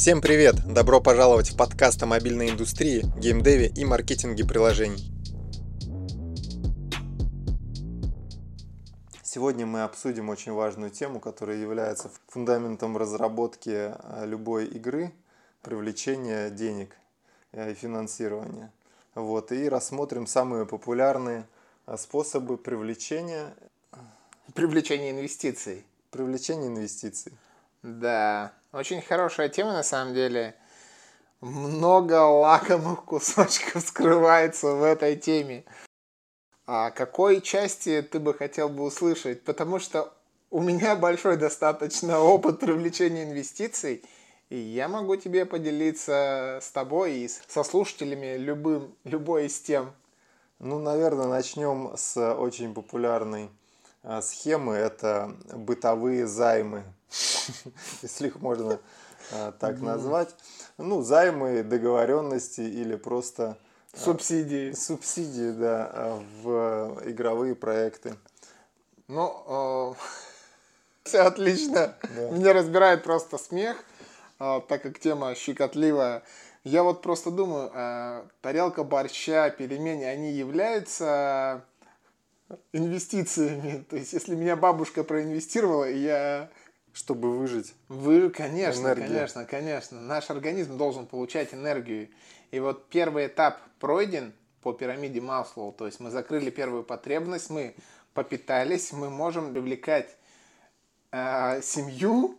Всем привет! Добро пожаловать в подкаст о мобильной индустрии, геймдеве и маркетинге приложений. Сегодня мы обсудим очень важную тему, которая является фундаментом разработки э, любой игры, привлечения денег э, и финансирования. Вот, и рассмотрим самые популярные э, способы привлечения Привлечение инвестиций. привлечения инвестиций. Да, очень хорошая тема на самом деле. Много лакомых кусочков скрывается в этой теме. А какой части ты бы хотел бы услышать? Потому что у меня большой достаточно опыт привлечения инвестиций, и я могу тебе поделиться с тобой и со слушателями любым, любой из тем. Ну, наверное, начнем с очень популярной а, схемы. Это бытовые займы, если их можно а, так назвать. Ну, займы, договоренности или просто а, Субсидии. субсидии да, а, в игровые проекты. Ну, все отлично. Да. Меня разбирает просто смех, так как тема щекотливая. Я вот просто думаю, тарелка борща, пельмени, они являются инвестициями. То есть, если меня бабушка проинвестировала, и я... Чтобы выжить. Вы, конечно, Энергия. конечно, конечно. Наш организм должен получать энергию. И вот первый этап пройден по пирамиде Маслоу. То есть мы закрыли первую потребность, мы попитались, мы можем привлекать э, семью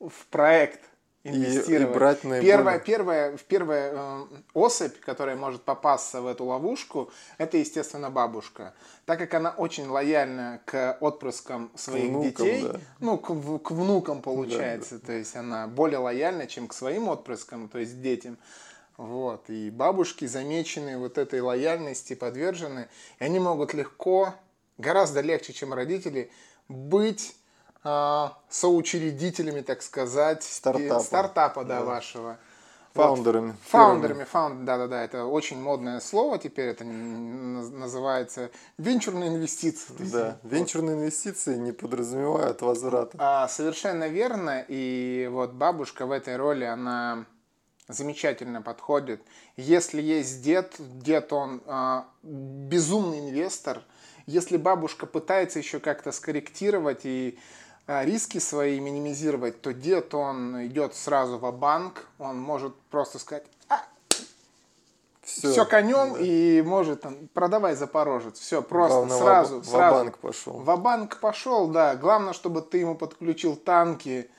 в проект инвестировать. брать наиболее- Первая, первая, первая э, особь, которая может попасться в эту ловушку, это, естественно, бабушка. Так как она очень лояльна к отпрыскам своих внукам, детей, да. ну, к, к внукам получается, то есть она более лояльна, чем к своим отпрыскам, то есть детям. Вот. И бабушки замечены вот этой лояльности, подвержены, и они могут легко, гораздо легче, чем родители, быть соучредителями, так сказать, Стартапа. и- стартапа да, Да. вашего. Фаундерами. Фаундерами, фаунд, да-да-да, это очень модное слово теперь, это называется венчурные инвестиции. Да, вот. венчурные инвестиции не подразумевают возврата. А, совершенно верно. И вот бабушка в этой роли, она замечательно подходит. Если есть дед, дед он а, безумный инвестор. Если бабушка пытается еще как-то скорректировать и а, риски свои минимизировать, то дед он идет сразу в банк он может просто сказать, а, Все, все конем и может там, продавай Запорожец, все просто Главное, сразу, в сразу. банк пошел. Ва-банк пошел, да. Главное, чтобы ты ему подключил танки,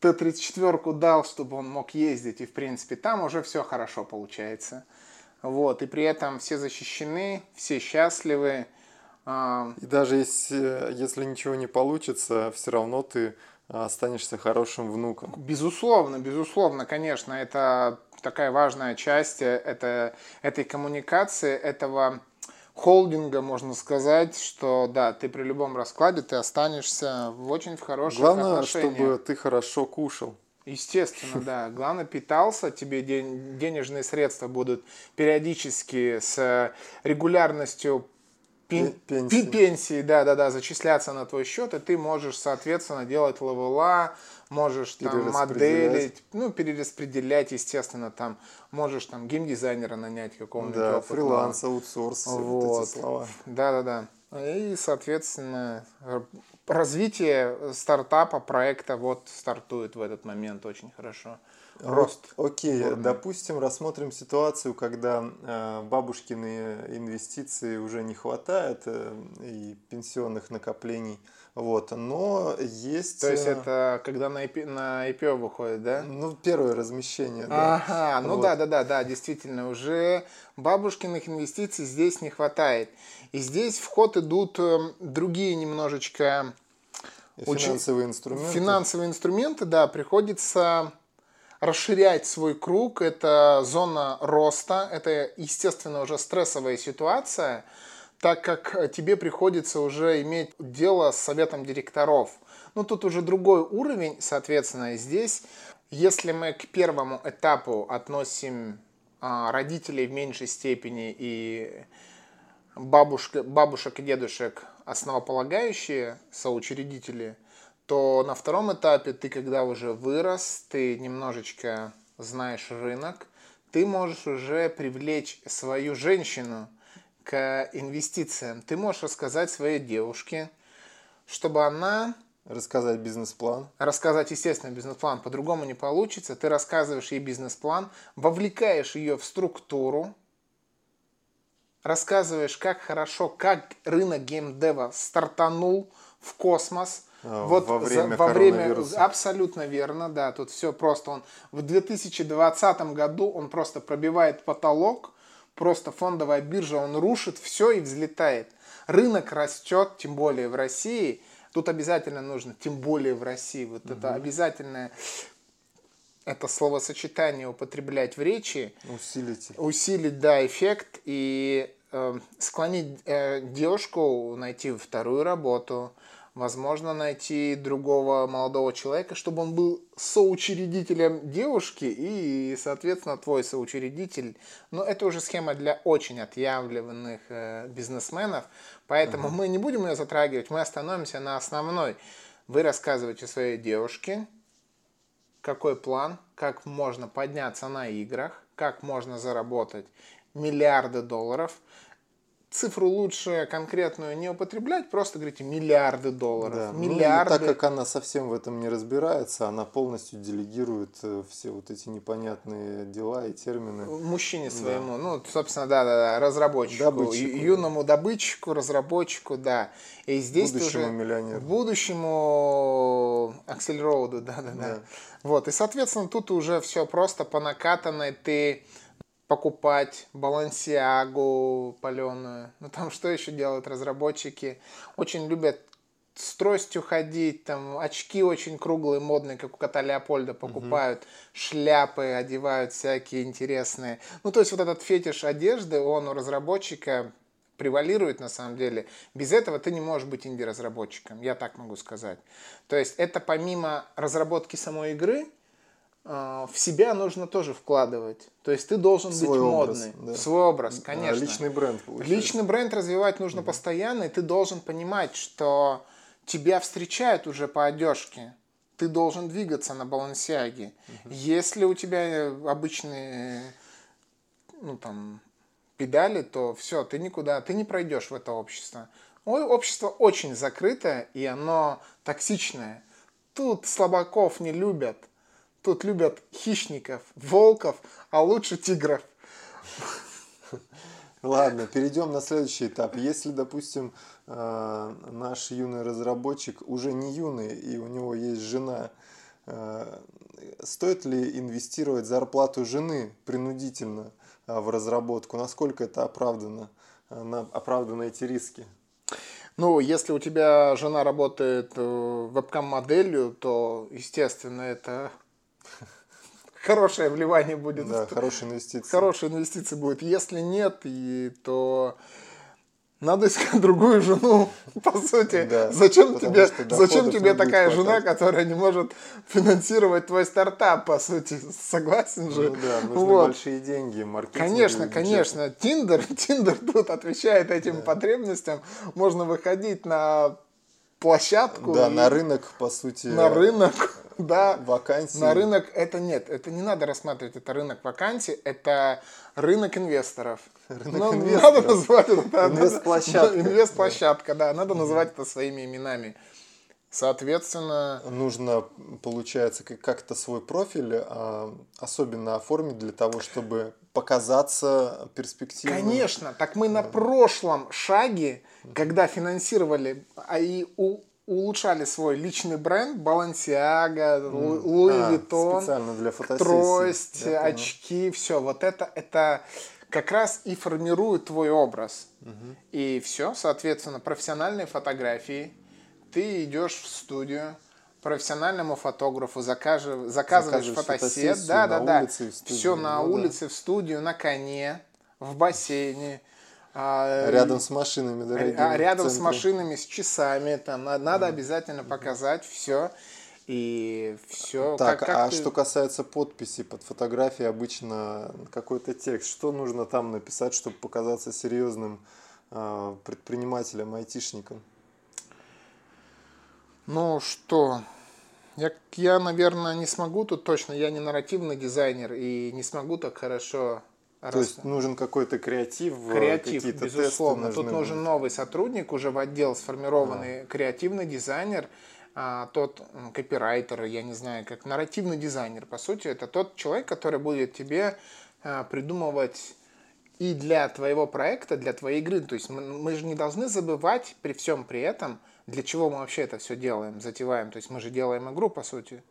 Т-34 дал, чтобы он мог ездить. И, в принципе, там уже все хорошо получается. Вот. И при этом все защищены, все счастливы. А, И даже если, если ничего не получится, все равно ты а, останешься хорошим внуком. Безусловно, безусловно, конечно, это такая важная часть э, это, этой коммуникации, этого холдинга, можно сказать, что да, ты при любом раскладе ты останешься в очень в хороших Главное, отношениях. чтобы ты хорошо кушал. Естественно, да. Главное, питался, тебе ден- денежные средства будут периодически с регулярностью пен- Пе- пенсии. пенсии, да, да, да, зачисляться на твой счет, и ты можешь, соответственно, делать левела, можешь там моделить, ну, перераспределять, естественно, там, можешь там геймдизайнера нанять какого-нибудь Да, опытного. фриланс, аутсорс, вот Вот. эти слова. Да, да, да. И, соответственно, развитие стартапа, проекта вот стартует в этот момент очень хорошо. Рост. Окей, бурный. допустим, рассмотрим ситуацию, когда э, бабушкины инвестиции уже не хватает э, и пенсионных накоплений, вот, но есть... То есть э, это когда на, IP, на IPO выходит, да? Ну, первое размещение, да. Ага, ну Вот. да, да, да, да, действительно, уже бабушкиных инвестиций здесь не хватает. И здесь в ход идут эм, другие немножечко очень- Финансовые инструменты. Финансовые инструменты, да, приходится расширять свой круг. Это зона роста, это, естественно, уже стрессовая ситуация, так как э, тебе приходится уже иметь дело с советом директоров. Ну, тут уже другой уровень, соответственно, здесь, если мы к первому этапу относим а, родителей в меньшей степени и бабушка, бабушек и дедушек основополагающие соучредители, то на втором этапе ты, когда уже вырос, ты немножечко знаешь рынок, ты можешь уже привлечь свою женщину к инвестициям. Ты можешь рассказать своей девушке, чтобы она Рассказать бизнес-план. Рассказать, естественно, бизнес-план. По-другому не получится. Ты рассказываешь ей бизнес-план, вовлекаешь ее в структуру, рассказываешь, как хорошо, как рынок геймдева стартанул в космос. А, вот во время, во время абсолютно верно, да, тут все просто. Он в 2020 году он просто пробивает потолок, просто фондовая биржа, он рушит все и взлетает. Рынок растет, тем более в России. Тут обязательно нужно, тем более в России, вот угу. это обязательное это словосочетание употреблять в речи. Усилить. Усилить, да, эффект и э, склонить э, девушку найти вторую работу, возможно, найти другого молодого человека, чтобы он был соучредителем девушки и, соответственно, твой соучредитель. Но это уже схема для очень отъявленных э, бизнесменов, поэтому uh-huh. мы не будем ее затрагивать, мы остановимся на основной. Вы рассказываете своей девушке, какой план, как можно подняться на играх, как можно заработать миллиарды долларов – цифру лучше конкретную не употреблять, просто говорите миллиарды долларов. Да. Миллиарды. Ну, так как она совсем в этом не разбирается, она полностью делегирует э, все вот эти непонятные дела и термины. Мужчине своему, да. ну, собственно, да, да, да, разработчику, добытчику, юному да. добытчику, разработчику, да. И здесь будущему уже миллионеру. Будущему акселероуду, да, да, да, да. Вот, и, соответственно, тут уже все просто по накатанной ты покупать балансиагу паленую. Ну там что еще делают разработчики? Очень любят с тростью ходить, там очки очень круглые, модные, как у кота Леопольда покупают, угу. шляпы одевают всякие интересные. Ну, то есть вот этот фетиш одежды, он у разработчика превалирует на самом деле. Без этого ты не можешь быть инди-разработчиком, я так могу сказать. То есть это помимо разработки самой игры, в себя нужно тоже вкладывать. То есть ты должен свой быть образ, модный. Да. Свой образ, а, конечно. личный бренд. Получается. Личный бренд развивать нужно mm постоянно, и ты должен понимать, что тебя встречают уже по одежке. Ты должен двигаться на балансиаге. mm Если у тебя обычные ну, там, педали, то все, ты никуда, ты не пройдешь в это общество. Общество очень закрытое, и оно токсичное. Тут слабаков не любят Тут любят хищников, волков, а лучше тигров. Ладно, перейдем на следующий этап. Если, допустим, э, наш юный разработчик уже не юный, и у него есть жена, э, стоит ли инвестировать зарплату жены принудительно э, в разработку? Насколько это оправдано? Оправданы эти риски? Ну, если у тебя жена работает вебкам-моделью, то, естественно, это хорошее вливание будет. Да, хорошие инвестиции. Хорошие инвестиции будет. Если нет, и, то надо искать другую жену, по сути. Да, зачем тебе, зачем тебе такая жена, которая не может финансировать твой стартап, по сути? Согласен же? Ну да, нужны вот. большие деньги, маркетинг. Конечно, конечно. Тиндер, Тиндер тут отвечает этим да. потребностям. Можно выходить на площадку. Да, и... на рынок, по сути. На рынок да, вакансий. На рынок это нет, это не надо рассматривать, это рынок вакансий, это рынок инвесторов. Рынок ну, инвесторов. Надо назвать это. Да, инвестплощадка. Инвестплощадка, да, надо называть это своими именами. Соответственно... Нужно, получается, как-то свой профиль а, особенно оформить для того, чтобы показаться перспективным. Конечно. Так мы на прошлом шаге, когда финансировали, а и у улучшали свой личный бренд, Балансиага, Луи а, Виттон, трость, очки, все. Вот это, это как раз и формирует твой образ. Угу. И все, соответственно, профессиональные фотографии. Ты идешь в студию, профессиональному фотографу закажешь, заказываешь фотосет, да, да, да, все на ну, улице, в студию, на коне, в бассейне а, рядом с машинами дорогими. А, рядом с машинами, с часами. Там надо обязательно показать все. И все. Так, как, как а ты... что касается подписи под фотографией, обычно какой-то текст. Что нужно там написать, чтобы показаться серьезным э, предпринимателем, айтишником? Ну что, я, я, наверное, не смогу тут точно, я не нарративный дизайнер и не смогу так хорошо то раз... есть нужен какой-то креатив, э, креатив, безусловно. Тут нужен новый сотрудник, уже в отдел сформированный а. креативный дизайнер, а, тот копирайтер, я не знаю, как нарративный дизайнер, по сути, это тот человек, который будет тебе а, придумывать и для твоего проекта, для твоей игры. То есть мы, мы же не должны забывать при всем при этом, для чего мы вообще это все делаем, затеваем. То есть мы же делаем игру, по сути.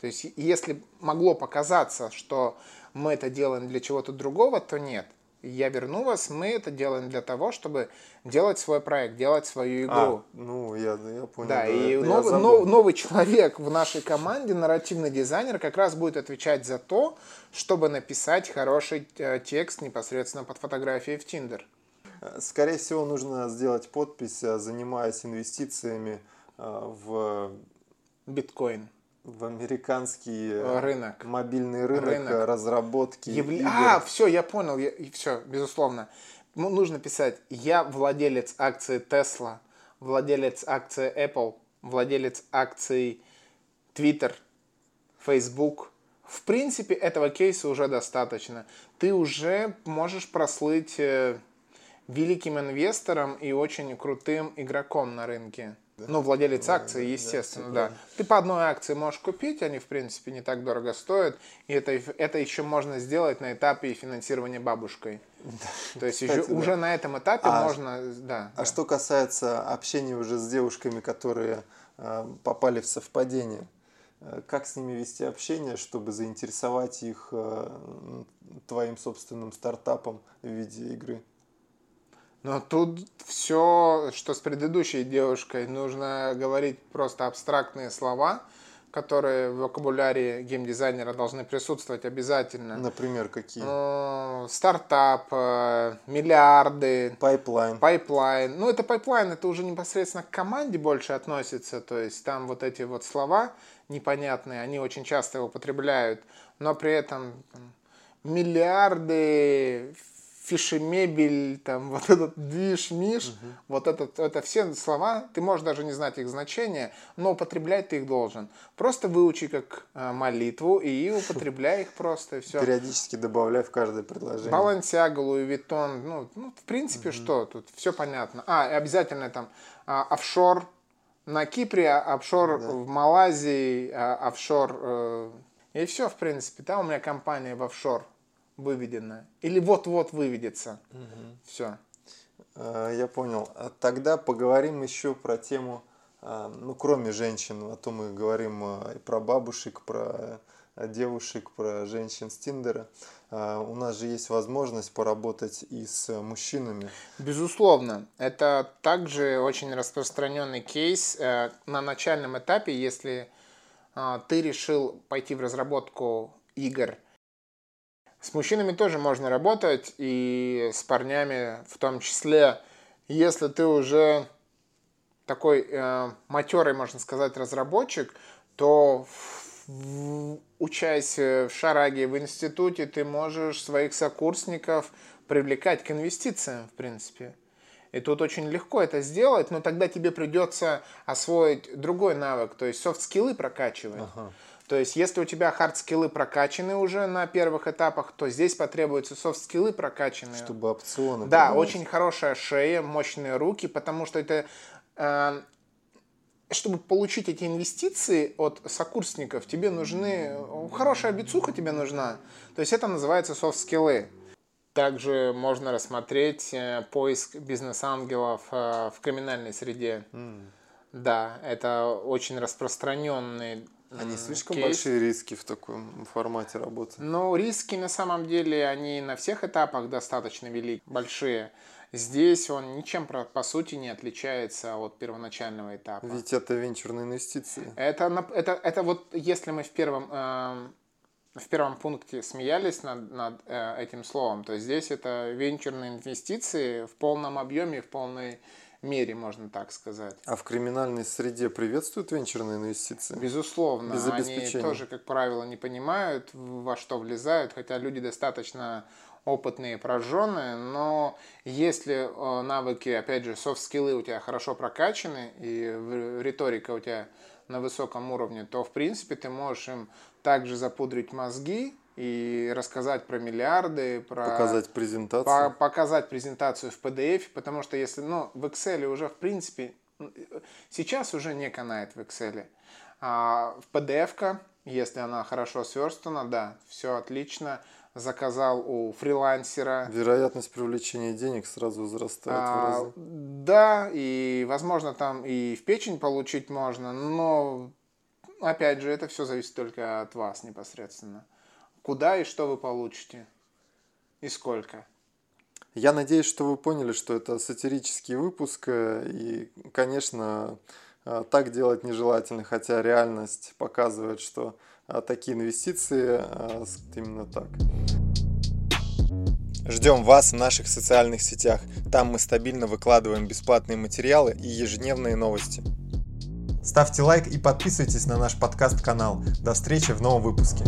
То есть если могло показаться, что мы это делаем для чего-то другого, то нет. Я верну вас, мы это делаем для того, чтобы делать свой проект, делать свою игру. А, ну, я, я понял. Да, да и новый, нов, новый человек в нашей команде, нарративный дизайнер, как раз будет отвечать за то, чтобы написать хороший э, текст непосредственно под фотографией в Tinder. Скорее всего, нужно сделать подпись, э, занимаясь инвестициями э, в биткоин в американский э, рынок. мобильный рынок, рынок. разработки. Яв... Игр. А, все, я понял, я... все, безусловно. Ну, нужно писать, я владелец акции Tesla, владелец акции Apple, владелец акций Twitter, Facebook. В принципе, этого кейса уже достаточно. Ты уже можешь прослыть э, великим инвестором и очень крутым игроком на рынке. Ну, владелец да, акции, естественно, да, да. Ты по одной акции можешь купить, они, в принципе, не так дорого стоят. И это, это еще можно сделать на этапе финансирования бабушкой. Да. То есть Кстати, уже, да. уже на этом этапе а, можно, да. А да. что касается общения уже с девушками, которые э, попали в совпадение, э, как с ними вести общение, чтобы заинтересовать их э, твоим собственным стартапом в виде игры? Но тут все, что с предыдущей девушкой, нужно говорить просто абстрактные слова, которые в вокабуляре геймдизайнера должны присутствовать обязательно. Например, какие? Ну, стартап, э, миллиарды. Pipeline. Pipeline. Ну, это pipeline, это уже непосредственно к команде больше относится. То есть там вот эти вот слова непонятные, они очень часто его употребляют. Но при этом миллиарды фишемебель, там, вот этот движ-миш, угу. вот этот, это все слова, ты можешь даже не знать их значения, но употреблять ты их должен. Просто выучи как э, молитву и употребляй их просто, и все. Периодически добавляй в каждое предложение. Балансиага, Луи Виттон, ну, ну, в принципе, угу. что тут, все понятно. А, и обязательно там а, офшор на Кипре, офшор да. в Малайзии, а, офшор... Э, и все, в принципе, да, у меня компания в офшор выведено. Или вот-вот выведется. Угу. Все. А, я понял. А тогда поговорим еще про тему, а, ну, кроме женщин, а то мы говорим и про бабушек, про девушек, про женщин с Тиндера. У нас же есть возможность поработать и с мужчинами. Безусловно. Это также очень распространенный кейс э, на начальном этапе, если ты решил пойти в разработку игр с мужчинами тоже можно работать, и с парнями в том числе. Если ты уже такой э, матерый, можно сказать, разработчик, то в, в Шараге, в институте, ты можешь своих сокурсников привлекать к инвестициям, в принципе. И тут очень легко это сделать, но тогда тебе придется освоить другой навык, то есть софт-скиллы прокачивать. Ага. То есть, если у тебя хард-скиллы прокачаны уже на первых этапах, то здесь потребуются софт-скиллы прокачанные. Чтобы опционы. Да, поднимать. очень хорошая шея, мощные руки, потому что это... Э, чтобы получить эти инвестиции от сокурсников, тебе нужны... Хорошая бицуха тебе нужна. То есть, это называется софт-скиллы. Также можно рассмотреть э, поиск бизнес-ангелов э, в криминальной среде. Mm. Да, это очень распространенный а не слишком кейс. большие риски в таком формате работы? Ну, риски на самом деле, они на всех этапах достаточно велики, большие. Здесь он ничем, по сути, не отличается от первоначального этапа. Ведь это венчурные инвестиции. Это, это, это вот если мы в первом, э, в первом пункте смеялись над, над э, этим словом, то здесь это венчурные инвестиции в полном объеме, в полной мере, можно так сказать. А в криминальной среде приветствуют венчурные инвестиции? Безусловно. Без. Они тоже, как правило, не понимают, во что влезают, хотя люди достаточно опытные, прожженные, но если э, навыки, опять же, софт-скиллы у тебя хорошо прокачаны и риторика у тебя на высоком уровне, то, в принципе, ты можешь им также запудрить мозги и рассказать про миллиарды, про... Показать презентацию. По показать презентацию в PDF, потому что если, ну, в Excel уже, в принципе, сейчас уже не канает в Excel. А в PDF, если она хорошо сверстана, да, все отлично. Заказал у фрилансера. Вероятность привлечения денег сразу возрастает а, в разы. Да, и возможно там и в печень получить можно, но опять же это все зависит только от вас непосредственно. Куда и что вы получите? И сколько? Я надеюсь, что вы поняли, что это сатирический выпуск. Э, и, конечно, э, так делать нежелательно, хотя реальность показывает, что э, такие инвестиции именно так. Ждем вас в наших социальных сетях. Там мы стабильно выкладываем бесплатные материалы и ежедневные новости. Ставьте лайк и подписывайтесь на наш подкаст-канал. До встречи в новом выпуске.